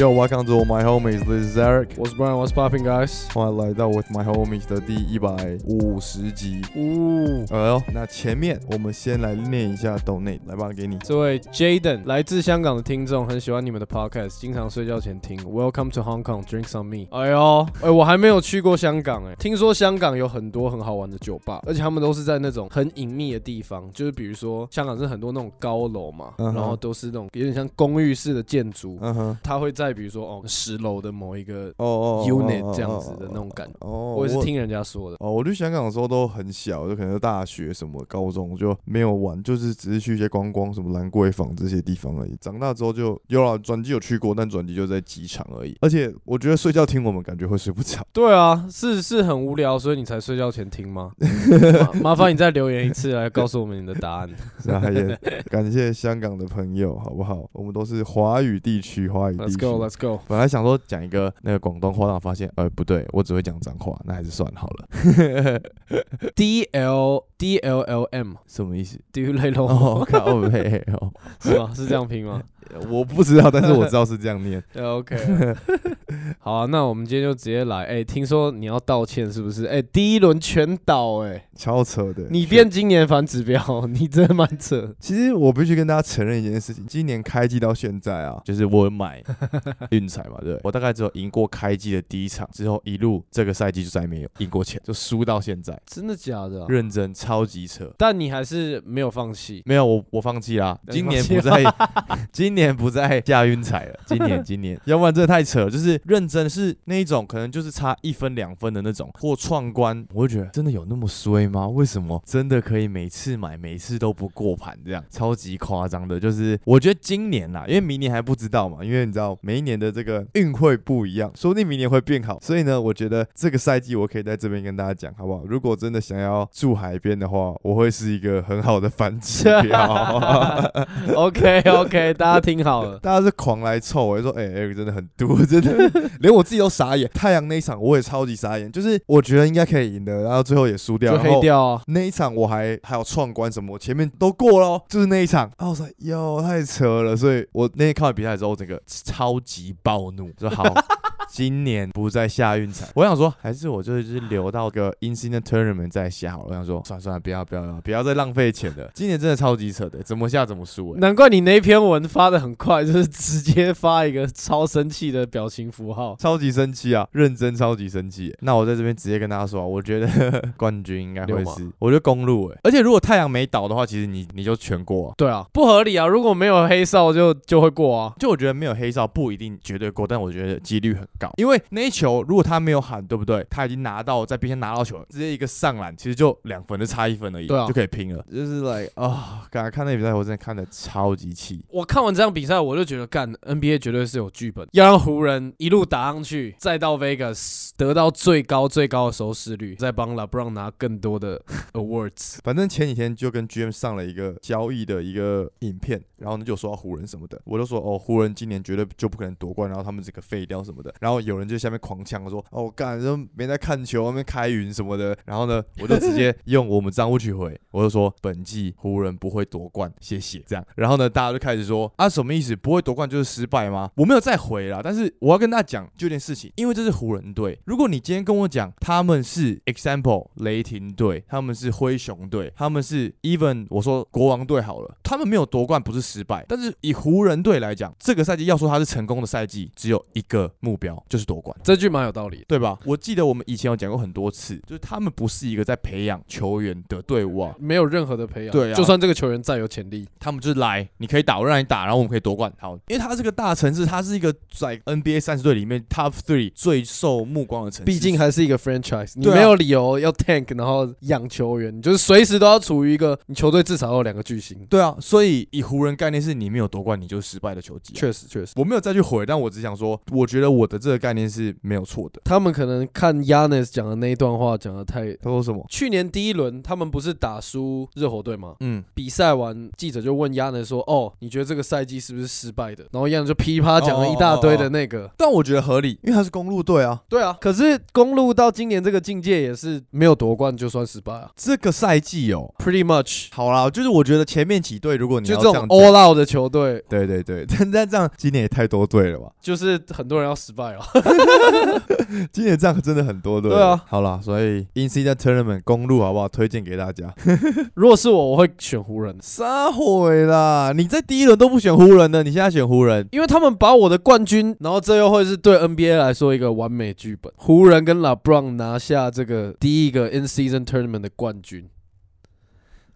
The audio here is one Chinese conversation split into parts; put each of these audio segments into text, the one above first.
Yo welcome to my homies. This is Eric. What's Brian? What's popping, guys? 欢迎来到 With My Homies 的第一百五十集。呜，哎呦，那前面我们先来念一下 Donate，来吧，给你。这位 Jaden 来自香港的听众，很喜欢你们的 podcast，经常睡觉前听。Welcome to Hong Kong, drinks on me。哎呦，哎，我还没有去过香港，哎，听说香港有很多很好玩的酒吧，而且他们都是在那种很隐秘的地方，就是比如说香港是很多那种高楼嘛，然后都是那种有点像公寓式的建筑，嗯哼，它会在比如说哦十楼的某一个哦哦 unit 这样子的那种感觉，哦，我也是听人家说的。哦，我去香港的时候都很小，就可能是大学什么高中就没有玩，就是只是去一些观光，什么兰桂坊这些地方而已。长大之后就有了转机有去过，但转机就在机场而已。而且我觉得睡觉听我们感觉会睡不着。对啊，是是很无聊，所以你才睡觉前听吗？麻烦你再留言一次来告诉我们你的答案。是啊，也感谢香港的朋友，好不好？我们都是华语地区，华语地区。Let's go。本来想说讲一个那个广东话，但我发现，呃，不对，我只会讲脏话，那还是算好了。D L D L L M 什么意思？D U 雷龙哦，靠背哦，是吗？是这样拼吗？我不知道，但是我知道是这样念。OK。好啊，那我们今天就直接来。哎，听说你要道歉是不是？哎，第一轮全倒，哎，超扯的。你变今年反指标，你真的蛮扯。其实我必须跟大家承认一件事情，今年开季到现在啊，就是我有买 运彩嘛，对我大概只有赢过开机的第一场，之后一路这个赛季就再没有赢过钱，就输到现在，真的假的啊？认真超级扯。但你还是没有放弃。没有我，我放弃啦。今年不再，今年不再 下运彩了。今年，今年，要不然真的太扯了。就是认真是那一种，可能就是差一分两分的那种，或创关，我就觉得真的有那么衰吗？为什么真的可以每次买，每次都不过盘这样？超级夸张的。就是我觉得今年啦，因为明年还不知道嘛，因为你知道每一年的这个运会不一样，说不定明年会变好。所以呢，我觉得这个赛季我可以在这边跟大家讲，好不好？如果真的想要住海边的话，我会是一个很好的反指标。OK OK，大家听好了。大家是狂来凑，我就说，哎、欸、，Eric 真的很毒，真的，连我自己都傻眼。太阳那一场我也超级傻眼，就是我觉得应该可以赢的，然后最后也输掉，就黑掉啊！那一场我还还有闯关什么，我前面都过了哦，就是那一场，啊，我说哟太扯了，所以我那天看完比赛之后，整个超极暴怒，说好。今年不再下运彩，我想说，还是我就是留到个 Incident Tournament 再下好了。我想说，算了算了，不要不要不要，不要再浪费钱了。今年真的超级扯的，怎么下怎么输、欸。难怪你那篇文发的很快，就是直接发一个超生气的表情符号。超级生气啊，认真超级生气。那我在这边直接跟大家说啊，我觉得 冠军应该会是，我觉得公路哎、而且如果太阳没倒的话，其实你你就全过、啊。对啊，不合理啊！如果没有黑哨就就会过啊。就我觉得没有黑哨不一定绝对过，但我觉得几率很高，因为那一球如果他没有喊，对不对？他已经拿到在边线拿到球了，直接一个上篮，其实就两分，就差一分而已，对啊就可以拼了。就是 like 啊，刚才看那比赛，我真的看的超级气。我看完这场比赛，我就觉得干 NBA 绝对是有剧本，要让湖人一路打上去，再到 Vegas 得到最高最高的收视率，再帮 LeBron 拿更多的 awards。反正前几天就跟 GM 上了一个交易的一个影片，然后呢就说到湖人什么的，我就说哦，湖人今年绝对就不可能夺冠，然后他们这个废掉什么的，然后然后有人就下面狂呛说哦我干，都没在看球，那边开云什么的，然后呢我就直接用我们账户去回，我就说本季湖人不会夺冠，谢谢。这样，然后呢大家就开始说啊什么意思？不会夺冠就是失败吗？我没有再回了，但是我要跟大家讲就一件事情，因为这是湖人队，如果你今天跟我讲他们是 example 雷霆队，他们是灰熊队，他们是 even 我说国王队好了，他们没有夺冠不是失败，但是以湖人队来讲，这个赛季要说他是成功的赛季，只有一个目标就是夺冠。这句蛮有道理。对吧？我记得我们以前有讲过很多次，就是他们不是一个在培养球员的队伍啊，没有任何的培养，对啊就算这个球员再有潜力，他们就是来，你可以打，我让你打，然后我们可以夺冠。好，因为他这个大城市，他是一个在 NBA 三十队里面 Top Three 最受目光的城市。毕竟还是一个 franchise，你没有理由要 tank，然后养球员，你就是随时都要处于一个你球队至少要有两个巨星。对啊，所以以湖人概念是你没有夺冠，你就是失败的球技、啊。确实，确实，我没有再去回，但我只想说，我觉得我的这这个概念是没有错的。他们可能看 Yanis 讲的那一段话讲的太。他说什么？去年第一轮他们不是打输热火队吗？嗯，比赛完记者就问 Yanis 说：“哦，你觉得这个赛季是不是失败的？”然后 Yanis 就噼啪讲了一大堆的那个。但我觉得合理，因为他是公路队啊。对啊，可是公路到今年这个境界也是没有夺冠就算失败啊。这个赛季哦，Pretty much 好啦，就是我觉得前面几队如果你就这种 all out 的球队，对对对，但但这样今年也太多队了吧？就是很多人要失败了。今年这样真的很多队。对啊，好了，所以 In Season Tournament 公路好不好？推荐给大家。如果是我，我会选湖人。撒毁啦！你在第一轮都不选湖人的，你现在选湖人，因为他们把我的冠军，然后这又会是对 NBA 来说一个完美剧本。湖人跟 LeBron 拿下这个第一个 In Season Tournament 的冠军。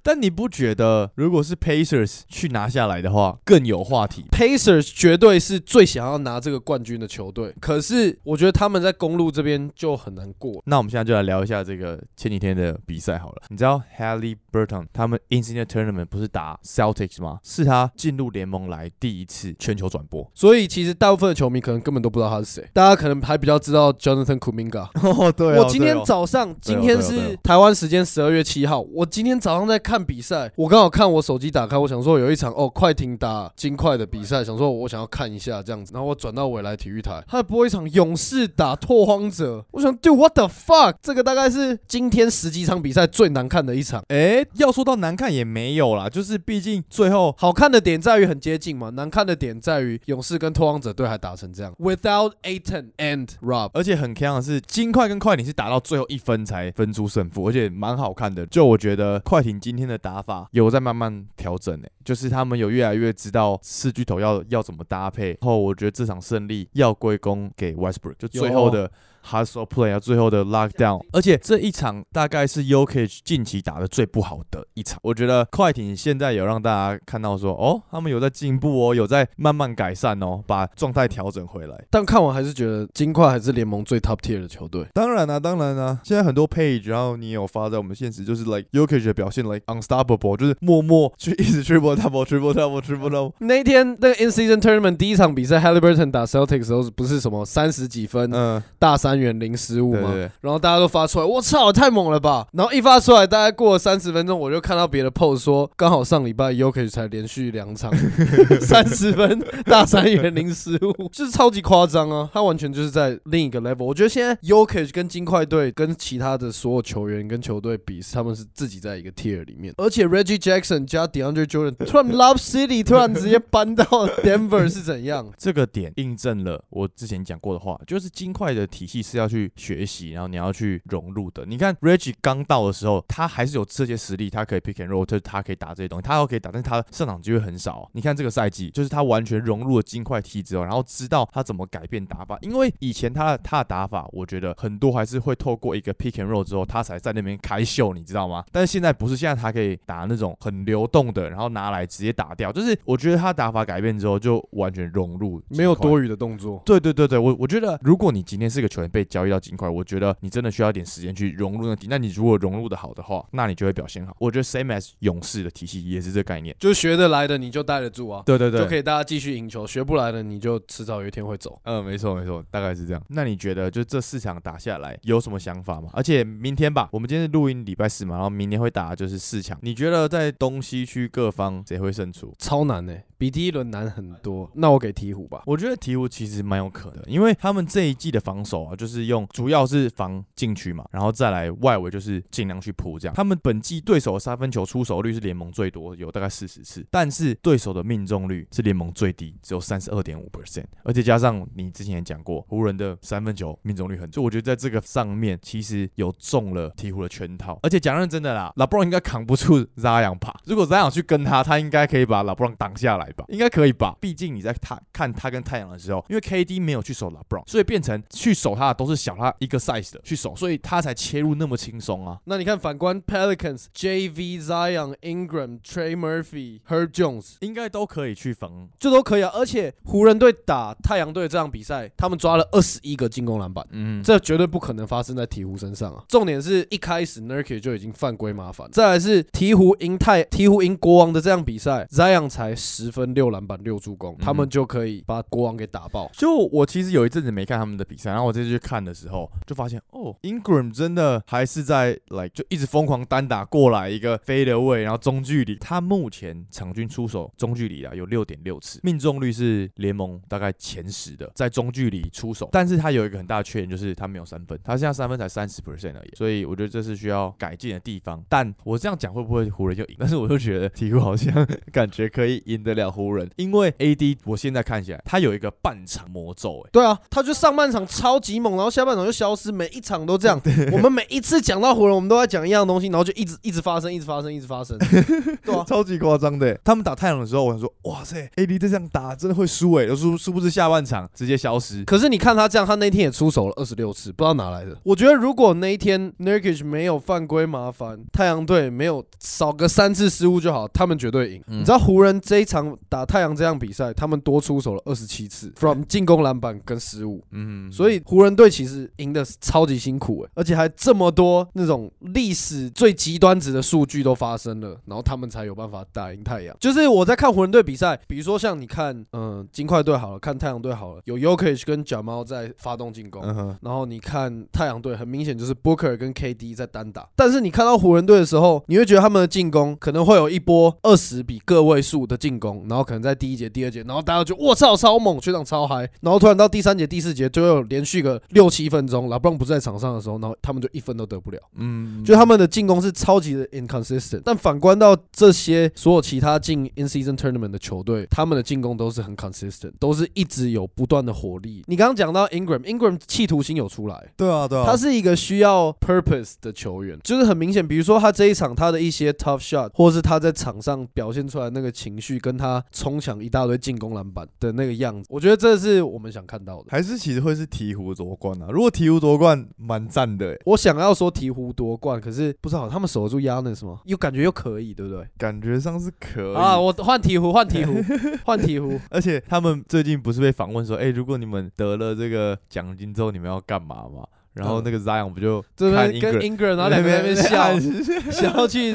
但你不觉得，如果是 Pacers 去拿下来的话，更有话题？Pacers 绝对是最想要拿这个冠军的球队，可是我觉得他们在公路这边就很难过。那我们现在就来聊一下这个前几天的比赛好了。你知道 Haley Burton 他们 i n s i n e Tournament 不是打 Celtics 吗？是他进入联盟来第一次全球转播，所以其实大部分的球迷可能根本都不知道他是谁，大家可能还比较知道 Jonathan Kuminga。哦，对，我今天早上，今天是台湾时间十二月七号，我今天早上在看。比赛，我刚好看我手机打开，我想说有一场哦快艇打金块的比赛，想说我想要看一下这样子，然后我转到未来体育台，他在播一场勇士打拓荒者，我想 Do What the fuck，这个大概是今天十几场比赛最难看的一场。哎，要说到难看也没有啦，就是毕竟最后好看的点在于很接近嘛，难看的点在于勇士跟拓荒者队还打成这样，Without Aton and Rob，而且很坑的是金块跟快艇是打到最后一分才分出胜负，而且蛮好看的。就我觉得快艇今天。的打法有在慢慢调整诶，就是他们有越来越知道四巨头要要怎么搭配。然后我觉得这场胜利要归功给 Westbrook，就最后的。Hustle Play 啊，最后的 Lockdown，而且这一场大概是 Ukage 近期打的最不好的一场。我觉得快艇现在有让大家看到说，哦，他们有在进步哦，有在慢慢改善哦，把状态调整回来。但看完还是觉得金块还是联盟最 Top Tier 的球队。当然啊，当然啊，现在很多 Page，然后你有发在我们现实，就是 like Ukage 的表现，like Unstoppable，就是默默去一直 Triple Double、Triple Double、Triple Double。那天那个 In Season Tournament 第一场比赛，Halliburton 打 Celtics 时候，不是什么三十几分，嗯，大三。三元零失误嘛，然后大家都发出来，我操，太猛了吧！然后一发出来，大概过了三十分钟，我就看到别的 post 说，刚好上礼拜 Yoke 才连续两场 三十分大三元零失误，就是超级夸张啊！他完全就是在另一个 level。我觉得现在 Yoke 跟金块队跟其他的所有球员跟球队比，他们是自己在一个 tier 里面。而且 Reggie Jackson 加 DeAndre Jordan 突然 Love City 突然直接搬到 Denver 是怎样？这个点印证了我之前讲过的话，就是金块的体系。是要去学习，然后你要去融入的。你看 Reggie 刚到的时候，他还是有这些实力，他可以 pick and roll，就是他可以打这些东西，他都可以打，但是他上场机会很少。你看这个赛季，就是他完全融入了金块体之后，然后知道他怎么改变打法。因为以前他的他的打法，我觉得很多还是会透过一个 pick and roll 之后，他才在那边开秀，你知道吗？但是现在不是，现在他可以打那种很流动的，然后拿来直接打掉。就是我觉得他打法改变之后，就完全融入，没有多余的动作。对对对对，我我觉得如果你今天是个球员被交易到金块，我觉得你真的需要一点时间去融入那体。那你如果融入的好的话，那你就会表现好。我觉得 same as 勇士的体系也是这概念，就学得来的你就带得住啊。对对对，就可以大家继续赢球；学不来的你就迟早有一天会走。嗯，没错没错，大概是这样。那你觉得就这四场打下来有什么想法吗？而且明天吧，我们今天是录音礼拜四嘛，然后明天会打就是四强。你觉得在东西区各方谁会胜出？超难呢。比第一轮难很多，那我给鹈鹕吧。我觉得鹈鹕其实蛮有可能，因为他们这一季的防守啊，就是用主要是防禁区嘛，然后再来外围就是尽量去扑这样。他们本季对手的三分球出手率是联盟最多，有大概四十次，但是对手的命中率是联盟最低，只有三十二点五 percent。而且加上你之前也讲过，湖人的三分球命中率很，就我觉得在这个上面其实有中了鹈鹕的圈套。而且讲认真的啦，拉布朗应该扛不住扎扬爬，如果扎扬去跟他，他应该可以把拉布朗挡下来。应该可以吧，毕竟你在他看他跟太阳的时候，因为 KD 没有去守 LeBron，所以变成去守他的都是小他一个 size 的去守，所以他才切入那么轻松啊。那你看反观 Pelicans、JV、Zion、Ingram、Trey Murphy、Herb Jones，应该都可以去防，这都可以啊。而且湖人队打太阳队这场比赛，他们抓了二十一个进攻篮板，嗯，这绝对不可能发生在鹈鹕身上啊。重点是一开始 Nurkic 就已经犯规麻烦，再来是鹈鹕赢太鹈鹕赢国王的这样比赛，Zion 才十分六篮板六助攻，他们嗯就可以把国王给打爆。就我其实有一阵子没看他们的比赛，然后我这次去看的时候，就发现哦，Ingram 真的还是在来就一直疯狂单打过来一个飞的位，然后中距离，他目前场均出手中距离啊有六点六次，命中率是联盟大概前十的，在中距离出手，但是他有一个很大的缺点就是他没有三分，他现在三分才三十 percent 而已，所以我觉得这是需要改进的地方。但我这样讲会不会湖人就赢？但是我就觉得鹈鹕好像 感觉可以赢得了湖人，因为 AD 我现在看起来他有一个半场魔咒、欸，对啊，他就上半场超级猛，然后下半场就消失，每一场都这样。我们每一次讲到湖人，我们都在讲一样东西，然后就一直一直发生，一直发生，一直发生。对啊，超级夸张的欸。他们打太阳的时候，我想说，哇塞，AD 这样打真的会输哎，殊殊不知下半场直接消失。可是你看他这样，他那天也出手了二十六次，不知道哪来的。我觉得如果那一天 Nurkic 没有犯规麻烦，太阳队没有少个三次失误就好，他们绝对赢。嗯你知道湖人这一场打太阳这样比赛，他们多出手了二十七次，from 进攻篮板跟失误。嗯，所以湖人队其实赢的超级辛苦诶，而且还这么多那种历史最极端值的数据都发生了，然后他们才有办法打赢太阳。就是我在看湖人队比赛，比如说像你看，嗯、金块队好了，看太阳队好了，有 Yokich 跟 Jamal 在发动进攻。然后你看太阳队，很明显就是 Booker 跟 KD 在单打。但是你看到湖人队的时候，你会觉得他们的进攻可能会有一波二十比个位数的进攻，然后可能在第一节、第二节，然后大家就我操超猛，全场超嗨，然后突然到第三节、第四节就有连续个六七分钟，拉布朗不在场上的时候，然后他们就一分都得不了。嗯，就他们的进攻是超级的 inconsistent，但反观到这些所有其他进 in season tournament 的球队，他们的进攻都是很 consistent，都是一直有不断的火力。你刚刚讲到 Ingram，Ingram 企图心有出来。对啊对啊，他是一个需要 purpose 的球员，就是很明显，比如说他这一场他的一些 tough shot，或是他在场上表现出来那个情绪，跟他冲抢一大堆进攻篮板的那个样子，我觉得这是我们想看到的。还是其实会是鹈鹕夺冠啊。如果鹈鹕夺冠，蛮赞的欸，我想要说鹈鹕夺冠，可是不知道他们守得住 Yanis 吗？又感觉又可以，对不对？感觉上是可以啊，我换鹈鹕，换鹈鹕，换鹈鹕。而且他们最近不是被访问说，哎、如果你们得了这个奖金之后，你们要干嘛吗？然后那个 Zion 不就这边跟 Ingram 然后两个人在那边笑，想要去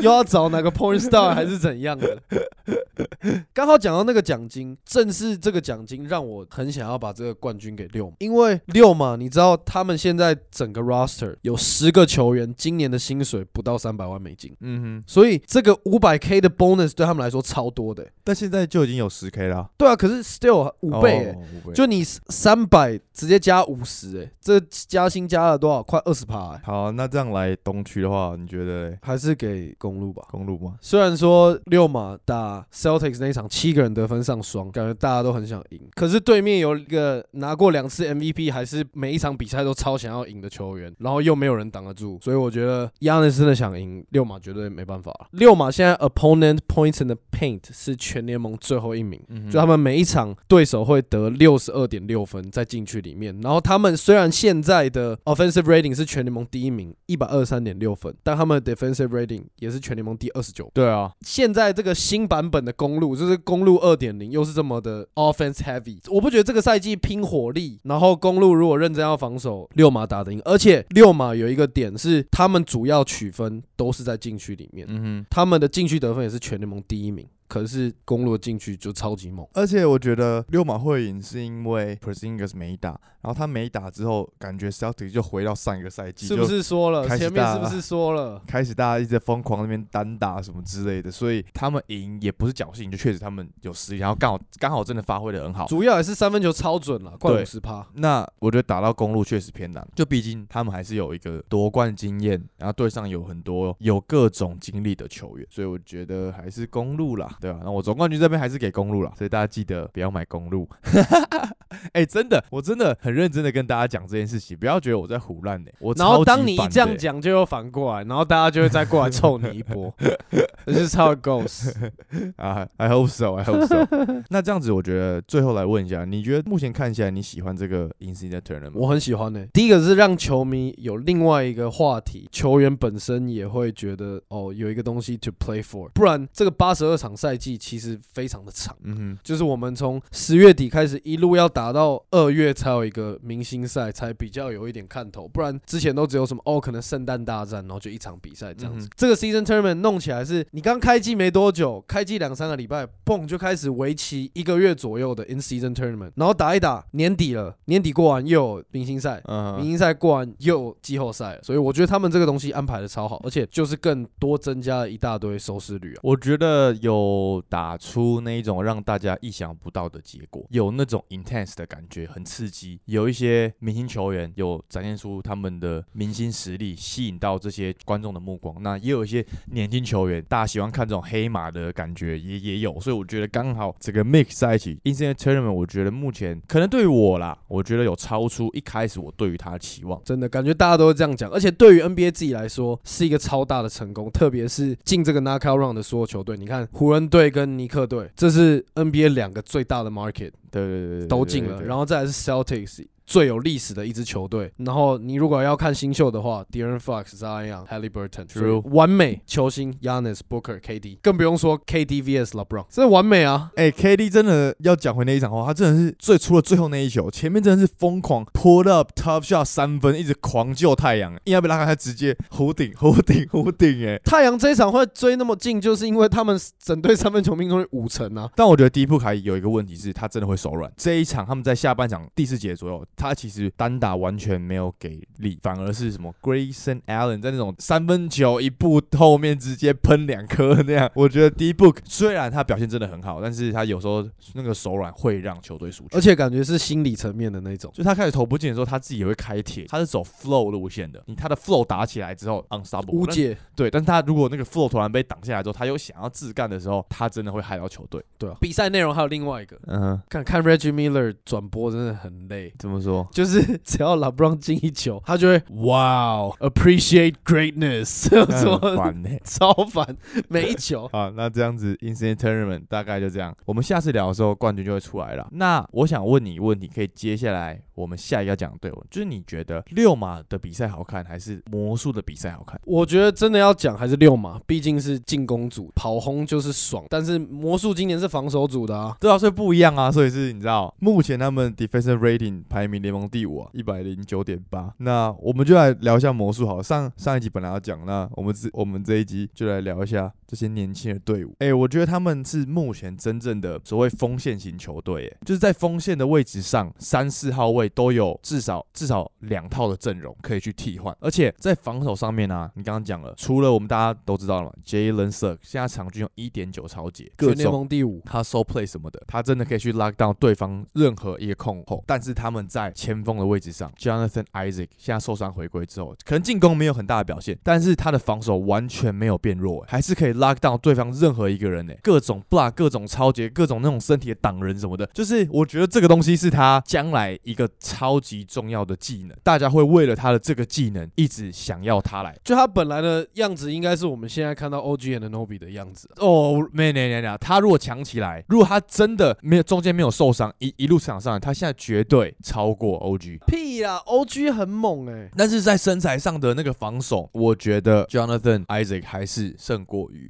又要找哪个 Point star 还是怎样的？刚好讲到那个奖金，正是这个奖金让我很想要把这个冠军给六马，因为六嘛你知道他们现在整个 roster 有十个球员，今年的薪水不到三百万美金，嗯哼，所以这个五百 K 的 bonus 对他们来说超多的欸、但现在就已经有十 K 了，对啊，可是 still 五倍、欸哦五倍。就你三百直接加五十，哎，这加薪加了多少？快二十趴，哎，好，那这样来东区的话，你觉得嘞还是给公路吧。公路吗？虽然说六马打 Celtics 那一场七个人得分上双，感觉大家都很想赢，可是对面有一个拿过两次 MVP，还是每一场比赛都超想要赢的球员，然后又没有人挡得住，所以我觉得 Yanis 真的想赢，六马绝对没办法。六马现在 opponent points in the paint 是全联盟最后一名。嗯哼就他们每一场对手会得六十二点六分在禁区里面，然后他们虽然现在的 offensive rating 是全联盟第一名，一百二十三点六分，但他们的 defensive rating 也是全联盟第二十九。对啊，现在这个新版本的公路，就是公路二点零，又是这么的 offense heavy，我不觉得这个赛季拼火力，然后公路如果认真要防守，六马打得赢，而且六马有一个点是他们主要取分都是在禁区里面，嗯哼。他们的禁区得分也是全联盟第一名，可是公路进去就超级猛。而且我觉得六马会赢是因为 p e r s i n g e s 没打，然后他没打之后，感觉 Celtic 就回到上一个赛季，是不是说了？前面是不是说了？开始大家一直在疯狂那边单打什么之类的，所以他们赢也不是侥幸，就确实他们有实力，然后刚好刚好真的发挥的很好。主要也是三分球超准了，快对五十趴。那我觉得打到公路确实偏难，就毕竟他们还是有一个夺冠经验，然后队上有很多有各种经历的球员，所以我觉得还是公路啦，对吧、那我总冠军这边还是给公路了，所以大家记得不要买公路。哎、真的，我真的很认真的跟大家讲这件事情，不要觉得我在胡乱的、我然后当你一这样讲，就又反过来，然后大家就会再过来凑你一波。Is how it goes。啊，I hope so，I hope so。那这样子，我觉得最后来问一下，你觉得目前看起来你喜欢这个 Incident Tournament 吗？我很喜欢呢、第一个是让球迷有另外一个话题，球员本身也会觉得哦，有一个东西 to play for，不然这个八十二场赛赛季其实非常的长。嗯哼，就是我们从十月底开始，一路要打到二月才有一个明星赛，才比较有一点看头。不然之前都只有什么哦，可能圣诞大战，然后就一场比赛这样子。嗯这个 season tournament 弄起来是，你刚开机没多久，开机两三个礼拜，嘣就开始为期一个月左右的 in season tournament，然后打一打，年底了，年底过完又有明星赛。嗯，明星赛过完又有季后赛，所以我觉得他们这个东西安排的超好，而且就是更多增加了一大堆收视率啊。我觉得有打出那一种让大家意想不到的结果，有那种 intense 的感觉，很刺激。有一些明星球员有展现出他们的明星实力，吸引到这些观众的目光。那也有一些年轻球员，大家喜欢看这种黑马的感觉，也也有。所以我觉得刚好这个 mix 在一起 instant Tournament，我觉得目前可能对于我啦，我觉得有超出一开始我对于他的期望。真的感觉大家都会这样讲，而且对于 NBA 自己来说是一个超大的成功，特别是进这个 knockout round 的所有球队，你看湖人队跟尼克队，这是 NBA 两个最大的 market 对对对对对，都进了，然后再来是 Celtics。最有历史的一支球队，然后你如果要看新秀的话 d e r e n Fox、Zion、Halliburton，True 完美球星 Yanis、Booker、KD，更不用说 KD vs LeBron，这完美啊！哎、k d 真的要讲回那一场话，他真的是最除了最后那一球，前面真的是疯狂 pull up tough shot 三分，一直狂救太阳，硬要被拉开，他直接弧顶弧顶弧顶，哎。太阳这一场会追那么近，就是因为他们整队三分球命中率五成啊。但我觉得第一步还有一个问题是，他真的会手软。这一场他们在下半场第四节左右，他其实单打完全没有给力，反而是什么 Grayson Allen 在那种三分球一步后面直接喷两颗那样。我觉得 D Book 虽然他表现真的很好，但是他有时候那个手软会让球队输球而。且感觉是心理层面的那种。就他开始投不进的时候，他自己也会开铁，他是走 flow 路线的。你他的 flow 打起来之后，unstoppable 但无解，对，但是他如果那个 flow 突然被挡下来之后，他又想要自干的时候，他真的会害到球队。对啊。比赛内容还有另外一个，嗯哼，看看 Reggie Miller 转播真的很累，怎么说？就是 只要 LeBron 进一球，他就会 Wow appreciate greatness，超烦，每一球。好，那这样子 instant tournament 大概就这样。我们下次聊的时候，冠军就会出来了。那我想问你一个问题，可以接下来我们下一个要讲的队伍，就是你觉得六马的比赛好看，还是魔术的比赛好看？我觉得真的要讲还是六马，毕竟是进攻组，跑轰就是爽。但是魔术今年是防守组的啊，对啊，所以不一样啊，所以是你知道，目前他们 defensive rating 排名联盟第五啊，一百零九点八。那我们就来聊一下魔术好了。上上一集本来要讲，那我们这我们这一集就来聊一下这些年轻的队伍。哎、我觉得他们是目前真正的所谓锋线型球队，哎，就是在锋线的位置上，三四号位都有至少至少两套的阵容可以去替换，而且在防守上面啊，你刚刚讲了，除了我们大家都知道了嘛，Jalen Suggs 现在场均有一点九超节，各全联种盟第五。他 so play 什么的，他真的可以去 lock down 对方任何一个空后。但是他们在前锋的位置上，Jonathan Isaac 现在受伤回归之后，可能进攻没有很大的表现，但是他的防守完全没有变弱，还是可以 lock down 对方任何一个人呢，各种 block，各种超节，各种那种身体的挡人什么的，就是我觉得这个东西是他将来一个超级重要的技能，大家会为了他的这个技能一直想要他来。就他本来的样子，应该是我们现在看到 OG and Nobi 的样子啊、哦，没没没没，他如果强起来，如果他真的没有中间没有受伤，一一路场上来，他现在绝对超过 OG。屁啦，OG 很猛哎、但是在身材上的那个防守，我觉得 Jonathan Isaac 还是胜过于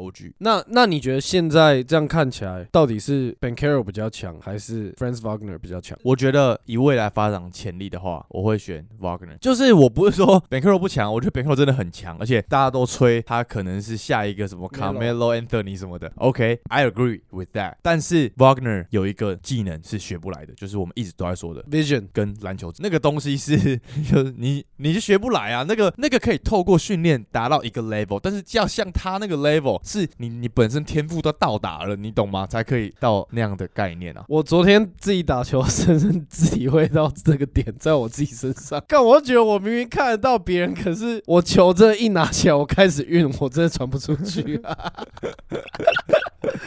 OG。那那你觉得现在这样看起来，到底是 Ben Carroll 比较强，还是 Franz Wagner 比较强？我觉得以未来发展潜力的话，我会选 Wagner。就是我不是说 Ben Carroll 不强，我觉得 Ben Carroll 真的很强，而且大家都吹他可能是下一个什么 Carmelo Anthony 什么的。OK，I、agree with that。但是 Wagner 有一个技能是学不来的，就是我们一直都在说的 Vision 跟篮球那个东西是，就是你你是学不来啊。那个那个可以透过训练达到一个 level，但是要像他那个 level，是你你本身天赋都到达了，你懂吗？才可以到那样的概念啊。我昨天自己打球，深深体会到这个点在我自己身上。但我觉得我明明看得到别人，可是我球真一拿起来，我开始晕，我真的传不出去。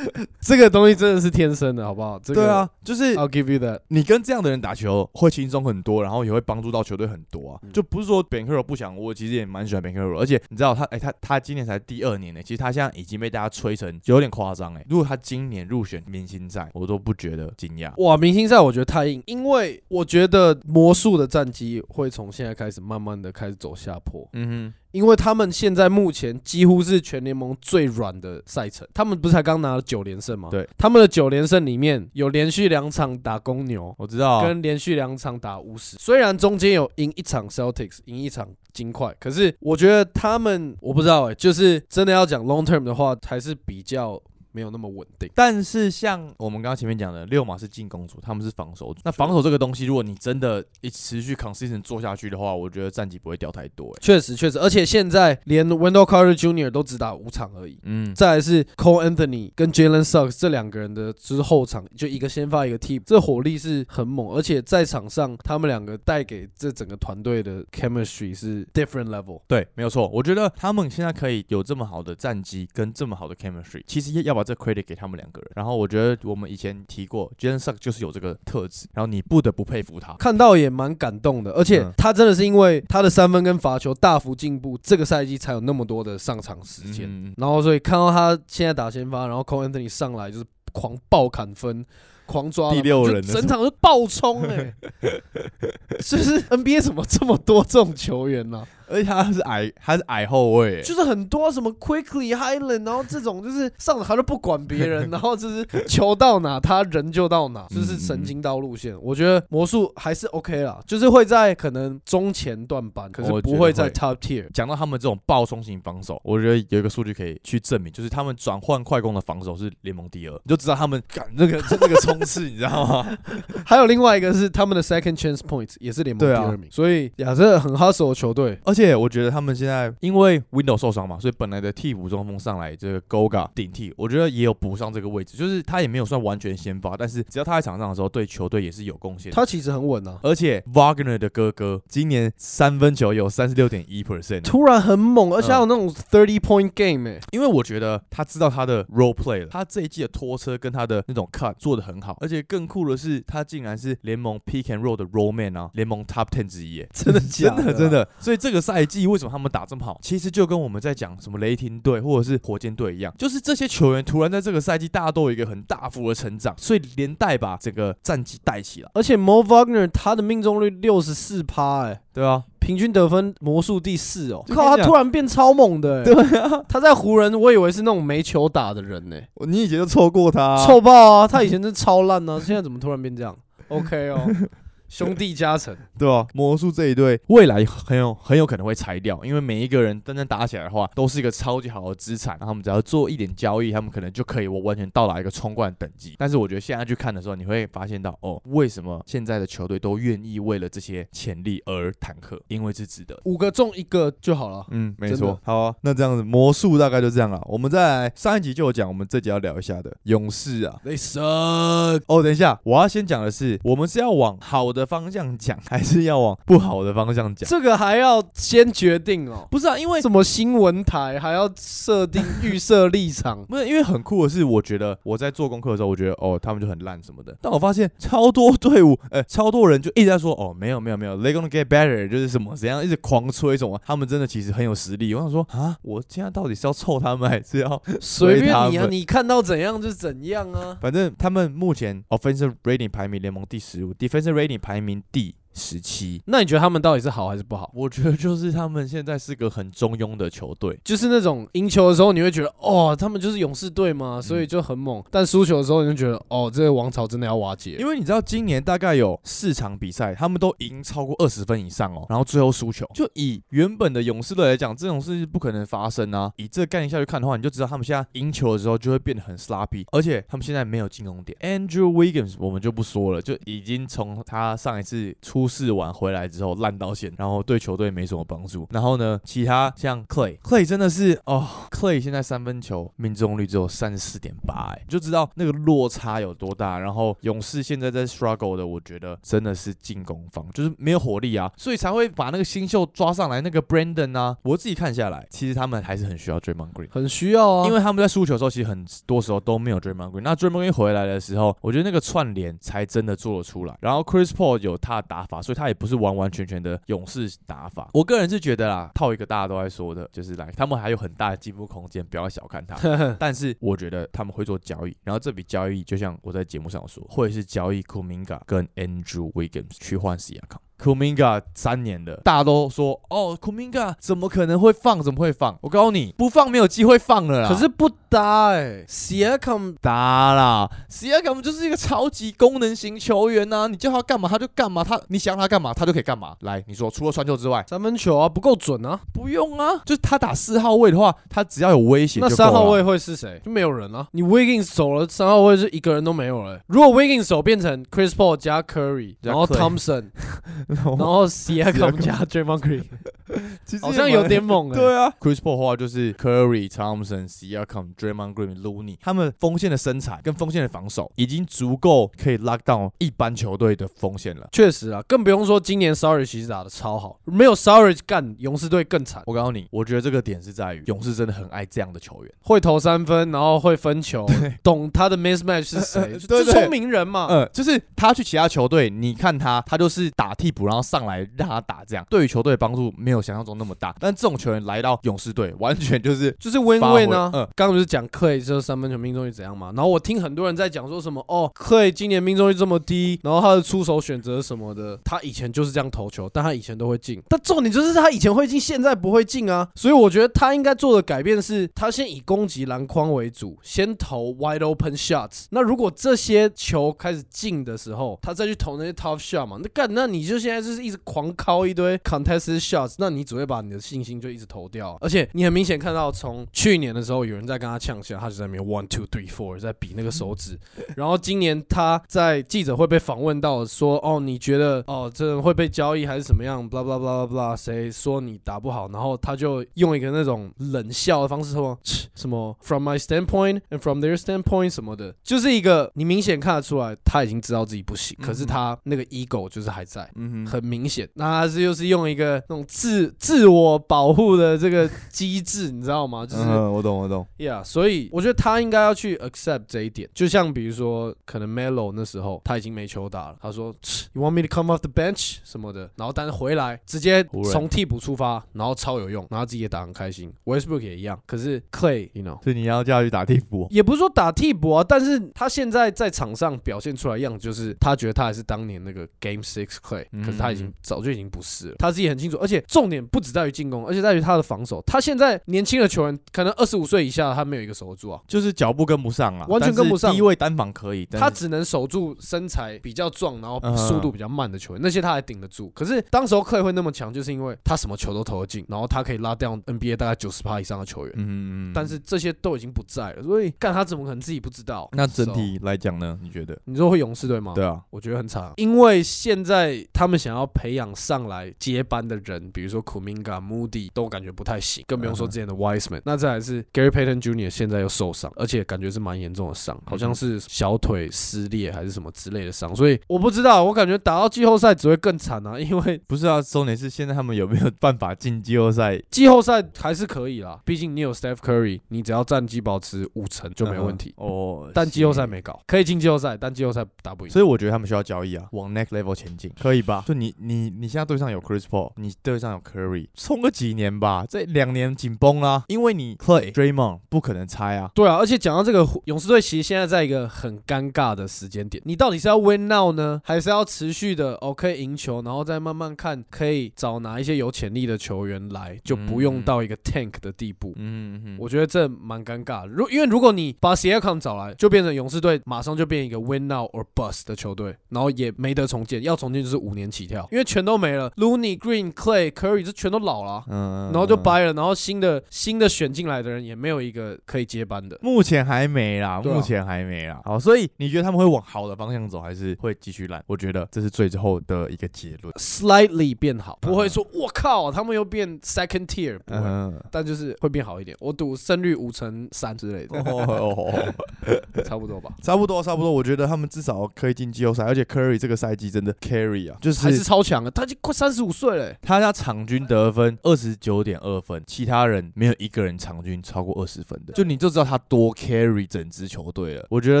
这个东西真的是天生的，好不好？这个、对啊，就是，I'll give you that。你跟这样的人打球会轻松很多，然后也会帮助到球队很多啊。嗯就不是说 Ben Carroll 不想，我其实也蛮喜欢 Ben Carroll，而且你知道他，哎、他他今年才第二年呢，其实他现在已经被大家吹成有点夸张哎。如果他今年入选明星赛，我都不觉得惊讶。哇，明星赛我觉得太硬，因为我觉得魔术的战绩会从现在开始慢慢的开始走下坡。嗯因为他们现在目前几乎是全联盟最软的赛程。他们不是才刚拿了九连胜吗？对，他们的九连胜里面有连续两场打公牛，我知道，跟连续两场打巫师。虽然中间有赢一场 Celtics，赢一场金块，可是我觉得他们，我不知道哎、就是真的要讲 long term 的话，还是比较没有那么稳定。但是像我们刚刚前面讲的，六马是进攻组，他们是防守组。那防守这个东西，如果你真的一持续 consistent 做下去的话，我觉得战绩不会掉太多、欸。确实，确实，而且现在连 Wendell Carter Jr. 都只打五场而已。嗯，再来是 Cole Anthony 跟 Jalen Suggs 这两个人的，就是后场就一个先发一个替补，这火力是很猛，而且在场上他们两个带给这整个团队的 chemistry 是 different level。对，没有错。我觉得他们现在可以有这么好的战绩跟这么好的 chemistry，其实要把这 credit 给他们两个人。然后我觉得我们以前提过，Jalen Suggs 就是有这个特质，然后你不得不佩服他。看到也蛮感动的，而且嗯他真的是因为他的三分跟罚球大幅进步，这个赛季才有那么多的上场时间。嗯然后所以看到他现在打先发，然后 Cole Anthony 上来就是狂暴砍分。狂抓第六人整场就爆冲哎、就是 NBA 怎么这么多这种球员呢、而且他是矮，他是矮后卫、欸，就是很多什么 Quickly Highland，然后这种就是上场他就不管别人，然后就是球到哪他人就到哪，就是神经刀路线。我觉得魔术还是 OK 啦，就是会在可能中前段班，可是我不会在 Top Tier。讲到他们这种爆冲型防守，我觉得有一个数据可以去证明，就是他们转换快攻的防守是联盟第二，你就知道他们赶那个 那个冲刺，你知道吗？还有另外一个是他们的 Second Chance Points 也是联盟第二名，所以亚这很 hustle 的球队。而且我觉得他们现在因为 Window 受伤嘛，所以本来的替补中锋上来这个 Goga 顶替，我觉得也有补上这个位置，就是他也没有算完全先发，但是只要他在场上的时候，对球队也是有贡献。他其实很稳啊，而且 Wagner 的哥哥今年三分球有三十六点一 percent，突然很猛，而且还有那种 thirty point game 哎、因为我觉得他知道他的 role play 了，他这一季的拖车跟他的那种 cut 做的很好，而且更酷的是，他竟然是联盟 pick and roll 的 roll man 啊，联盟 top ten 之一耶，真的假的？真的真。的。所以这个赛季为什么他们打这么好，其实就跟我们在讲什么雷霆队或者是火箭队一样，就是这些球员突然在这个赛季大家都有一个很大幅的成长，所以连带把整个战绩带起来，而且 Mo Wagner 他的命中率六十四趴哎。对啊，平均得分魔术第四哦，靠，他突然变超猛的、欸，对啊，他在湖人，我以为是那种没球打的人呢、你以前就错过他臭爆啊！他以前真超烂呢、现在怎么突然变这样？OK 哦，兄弟加成，对吧、魔术这一队未来很有很有可能会拆掉，因为每一个人真正打起来的话，都是一个超级好的资产。然后他们只要做一点交易，他们可能就可以我完全到达一个冲冠等级。但是我觉得现在去看的时候，你会发现到哦，为什么现在的球队都愿意为了这些潜力而坦克？因为是值得。五个中一个就好了。嗯，没错。好啊，那这样子魔术大概就这样了。我们再来上一集就有讲，我们这集要聊一下的勇士啊。They suck。哦，等一下，我要先讲的是，我们是要往好的方向讲，还是要往不好的方向讲？这个还要先决定哦，不是啊，因为什么新闻台还要设定预设立场，不是因为很酷的是，我觉得我在做功课的时候，我觉得哦，他们就很烂什么的。但我发现超多队伍，呃，超多人就一直在说哦，没有没有没有，they gonna get better，就是什么怎样，一直狂吹什么，他们真的其实很有实力。我想说啊，我现在到底是要臭他们，还是要随便你啊，你看到怎样就怎样啊。反正他们目前 offensive rating 排名联盟第十五，defensive rating 排排名第十七。那你觉得他们到底是好还是不好？我觉得就是他们现在是个很中庸的球队，就是那种赢球的时候，你会觉得哦，他们就是勇士队嘛，所以就很猛；但输球的时候，你就觉得哦，这个王朝真的要瓦解。因为你知道今年大概有四场比赛，他们都赢超过二十分以上哦，然后最后输球。就以原本的勇士队来讲，这种事是不可能发生啊。以这个概念下去看的话，你就知道他们现在赢球的时候就会变得很 sloppy，而且他们现在没有进攻点。Andrew Wiggins 我们就不说了，就已经从他上一次出事完回来之后烂到线，然后对球队没什么帮助。然后呢，其他像 Clay，Clay 真的是哦，Clay 现在三分球命中率只有三十四点八，哎，你就知道那个落差有多大。然后勇士现在在 struggle 的，我觉得真的是进攻方，就是没有火力啊，所以才会把那个新秀抓上来，那个 Brandon 啊，我自己看下来，其实他们还是很需要 Draymond Green。很需要啊，因为他们在输球的时候，其实很多时候都没有 Draymond Green。那 Draymond Green 回来的时候，我觉得那个串联才真的做得出来。然后 Chris Paul 有他的打法，所以他也不是完完全全的勇士打法。我个人是觉得啦，套一个大家都在说的，就是来他们还有很大的进步空间，不要小看他。但是我觉得他们会做交易，然后这笔交易就像我在节目上说，会是交易 Kuminga 跟 Andrew Wiggins 去换 a k a Kuminga 三年了，大家都说哦，Kuminga 怎么可能会放？怎么会放？我告诉你，不放没有机会放了啦。可是不搭哎 s i a k a m 打啦 s i a k a m 就是一个超级功能型球员呐、你叫他干嘛他就干嘛，他你想让他干嘛他就可以干嘛。来，你说除了传球之外，三分球啊不够准啊，不用啊，就是他打四号位的话，他只要有威胁那三号位会是谁？就没有人啊。你 Wiggins 走了，三号位是一个人都没有了欸、如果 Wiggins 走变成 Chris Paul 加 Curry，然后 Thompson，然后 Siakam 加 Draymond Green，其实好像有点猛哎、对啊，Chris Paul 的话就是 Curry、Thompson、Siakam、Draymond Green、Looney，他们锋线的身材跟锋线的防守已经足够可以 lock down 一般球队的锋线了。确实啊，更不用说今年 Sorry 其实打的超好，没有 Sorry 干勇士队更惨，我告诉你，我觉得这个点是在于勇士真的很爱这样的球员。会投三分，然后会分球，懂他的 mismatch 是谁，对对就聪明人嘛。嗯，就是他去其他球队，你看他，他就是打替补，然后上来让他打，这样对于球队帮助没有想象中那么大。但这种球员来到勇士队，完全就是 就是挥 win 啊。嗯刚刚不是讲 Clay 这三分球命中率怎样嘛？然后我听很多人在讲说什么哦，Clay 今年命中率这么低，然后他的出手选择什么的，他以前就是这样投球，但他以前都会进。但重点就是他以前会进，现在不会进啊。所以我觉得他应该做的改变是，他先以攻击篮筐为主，先投 wide open shots。那如果这些球开始进的时候，他再去投那些 tough shot 嘛，那干那你就现在就是一直狂敲一堆 contested shots，那你只会把你的信心就一直投掉。而且你很明显看到，从去年的时候有人在跟他呛下，他就在那边 one two three four 在比那个手指。然后今年他在记者会被访问到说，哦，你觉得哦这会被交易还是怎么样？blah blah blah blah blah，谁说你打不好？然后他就用一个那种冷笑的方式说，什么 from my standpoint and from their standpoint 什么的，就是一个你明显看得出来他已经知道自己不行，可是他那个 ego 就是还在。嗯哼，很明显，那他是又是用一个那种自自我保护的这个机制，你知道吗？就是嗯，我懂我懂。Yeah，所以我觉得他应该要去 accept 这一点。就像比如说，可能 Melo 那时候他已经没球打了，他说 You want me to come off the bench 什么的，然后但是回来直接从替补出发，然后超有用，然后自己也打很开心。Westbrook 也一样，可是 Clay，you know。所以你要叫他去打替补，也不是说打替补啊，但是他现在在场上表现出来的样子，就是他觉得他还是当年那个 Game Six Clay，嗯可是他已经早就已经不是了，他自己很清楚，而且重点不只在于进攻，而且在于他的防守。他现在年轻的球员，可能二十五岁以下，他没有一个守得住啊，就是脚步跟不上啊，完全跟不上低位单防可以，他只能守住身材比较壮，然后嗯速度比较慢的球员，那些他还顶得住。可是当时候 Clay 会那么强，就是因为他什么球都投得进，然后他可以拉掉 NBA 大概九十趴以上的球员。嗯嗯嗯，但是这些都已经不在了，所以干他怎么可能自己不知道？那整体来讲呢？你觉得？你说会勇士队吗？对啊，我觉得很惨，因为现在他们想要培养上来接班的人，比如说 Kuminga、Moody 都感觉不太行，更不用说之前的 Wiseman。那再来是 Gary Payton Jr. 现在又受伤，而且感觉是蛮严重的伤，好像是小腿撕裂还是什么之类的伤，所以我不知道，我感觉打到季后赛只会更惨啊，因为不是啊，重点是现在他们有没有办法进季后赛？季后赛还是可以啦，毕竟你有 Steph Curry，你只要战绩保持五成就没问题。嗯哦。但季后赛没搞，可以进季后赛，但季后赛打不赢。所以我觉得他们需要交易啊，往 next level 前进，可以吧？就你你你现在队上有 Chris Paul，你队上有 Curry，冲个几年吧，这两年紧绷啦，因为你 Clay、Draymond 不可能拆啊。对啊，而且讲到这个，勇士队其实现在在一个很尴尬的时间点，你到底是要 win now 呢，还是要持续的哦可以赢球，然后再慢慢看可以找哪一些有潜力的球员来，就不用嗯。到一个 tank 的地步。嗯嗯，我觉得这蛮尴尬的，如因为如果你把 s i a c o m 找来，就变成勇士队马上就变一个 win now or bust 的球队，然后也没得重建，要重建就是五年起跳，因为全都没了，Looney、Green、Clay、Curry 这全都老了啊、嗯，然后就嗯掰了，然后新的新的选进来的人也没有一个可以接班的。目前还没啦，啊目前还没啦。好，所以你觉得他们会往好的方向走，还是会继续烂？我觉得这是最后的一个结论。slightly 变好，不会说我靠，他们又变 second tier，不会，嗯，但就是会变好一点。我赌胜率五成三之类的，哦，差不多吧。差不多差不多，我觉得他们至少可以进季后赛，而且 Curry 这个赛季真的 carry 啊，就还是是超强的，他已经快三十五岁了欸。他家场场均得分二十九点二分，其他人没有一个人场均超过二十分的，就你就知道他多 carry 整支球队了。我觉得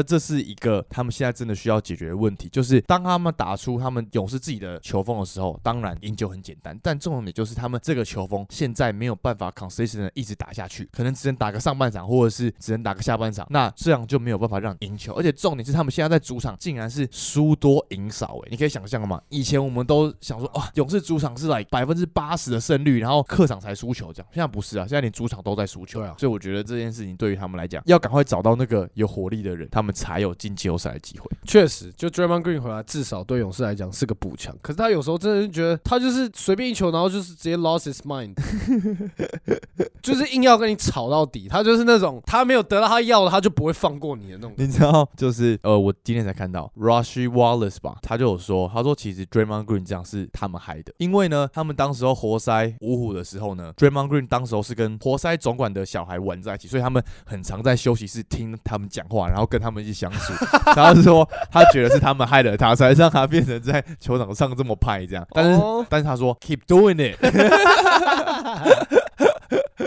这是一个他们现在真的需要解决的问题，就是当他们打出他们勇士自己的球风的时候，当然赢球很简单，但重点就是他们这个球风现在没有办法 consistent 一直打下去，可能只能打个上半场，或者是只能打个下半场，那这样就没有办法让赢球。而且重点是他们现在在主场竟然是输多赢少，诶，你可以想象吗？以前我们都想说，哇，勇士主场是来百分之八十的胜率，然后客场才输球这样，现在不是啊，现在连主场都在输球对啊所以我觉得这件事情对于他们来讲，要赶快找到那个有活力的人，他们才有进季后赛的机会。确实，就 Draymond Green 回来，至少对勇士来讲是个补强。可是他有时候真的是觉得他就是随便一球，然后就是直接 lost his mind，就是硬要跟你吵到底。他就是那种他没有得到他要的，他就不会放过你的那种。你知道，就是呃，我今天才看到 Rushy Wallace 吧，他就有说，他说其实 Draymond Green 这样是他们害的，因为呢，他们当时候活塞五虎的时候呢，Draymond Green 当时候是跟活塞总管的小孩玩在一起，所以他们很常在休息室听他们讲话，然后跟他们一起相处。然后是说他觉得是他们害了他，才让他变成在球场上这么派这样。但是、哦但是他说 Keep doing it，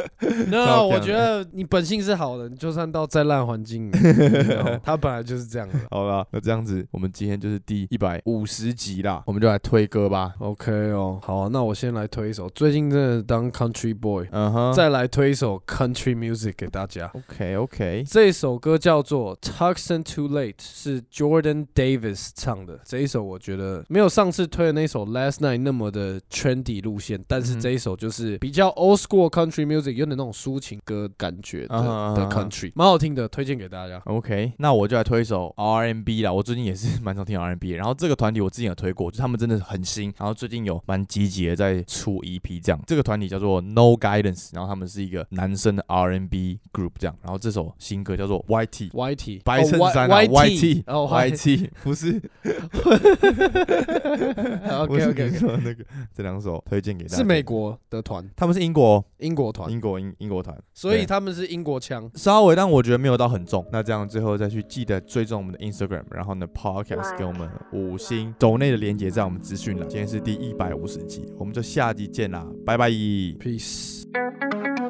那我觉得你本性是好的，你就算到再烂环境，他本来就是这样的。好了，那这样子我们今天就是第一百五十集啦，我们就来推歌吧。OK 哦，好啊、那我先来推一首，最近真的当 Country Boy，、嗯哼，再来推一首 Country Music 给大家。OK OK，这首歌叫做《Tucson Too Late》，是 Jordan Davis 唱的。这一首我觉得没有上次推的那首《Last Night》那么的 trendy 路线，但是这一首就是比较 old school country music，有点那种抒情歌感觉的、的 country，蛮好听的，推荐给大家。OK，那我就来推一首 R&B 啦。我最近也是 蛮常听的然后这个团体我之前有推过，就他们真的很新，然后最近有蛮积极的在出 EP 这样。这个团体叫做 No Guidance，然后他们是一个男生的 R&B group 这样。然后这首新歌叫做 YT。YT 白衬衫 YT 哦 YT 不是 OK OK 你 OK，那个这两首推荐给大家。是美，国的团，他们是英国哦，英国团，英国英英国团，所以他们是英国腔。稍微，但我觉得没有到很重。那这样最后再去记得追踪我们的 Instagram，然后呢 Podcast 给我们五星抖内的连接在我们资讯了。今天是第一百五十集，我们就下集见啦，拜拜。Peace。Thank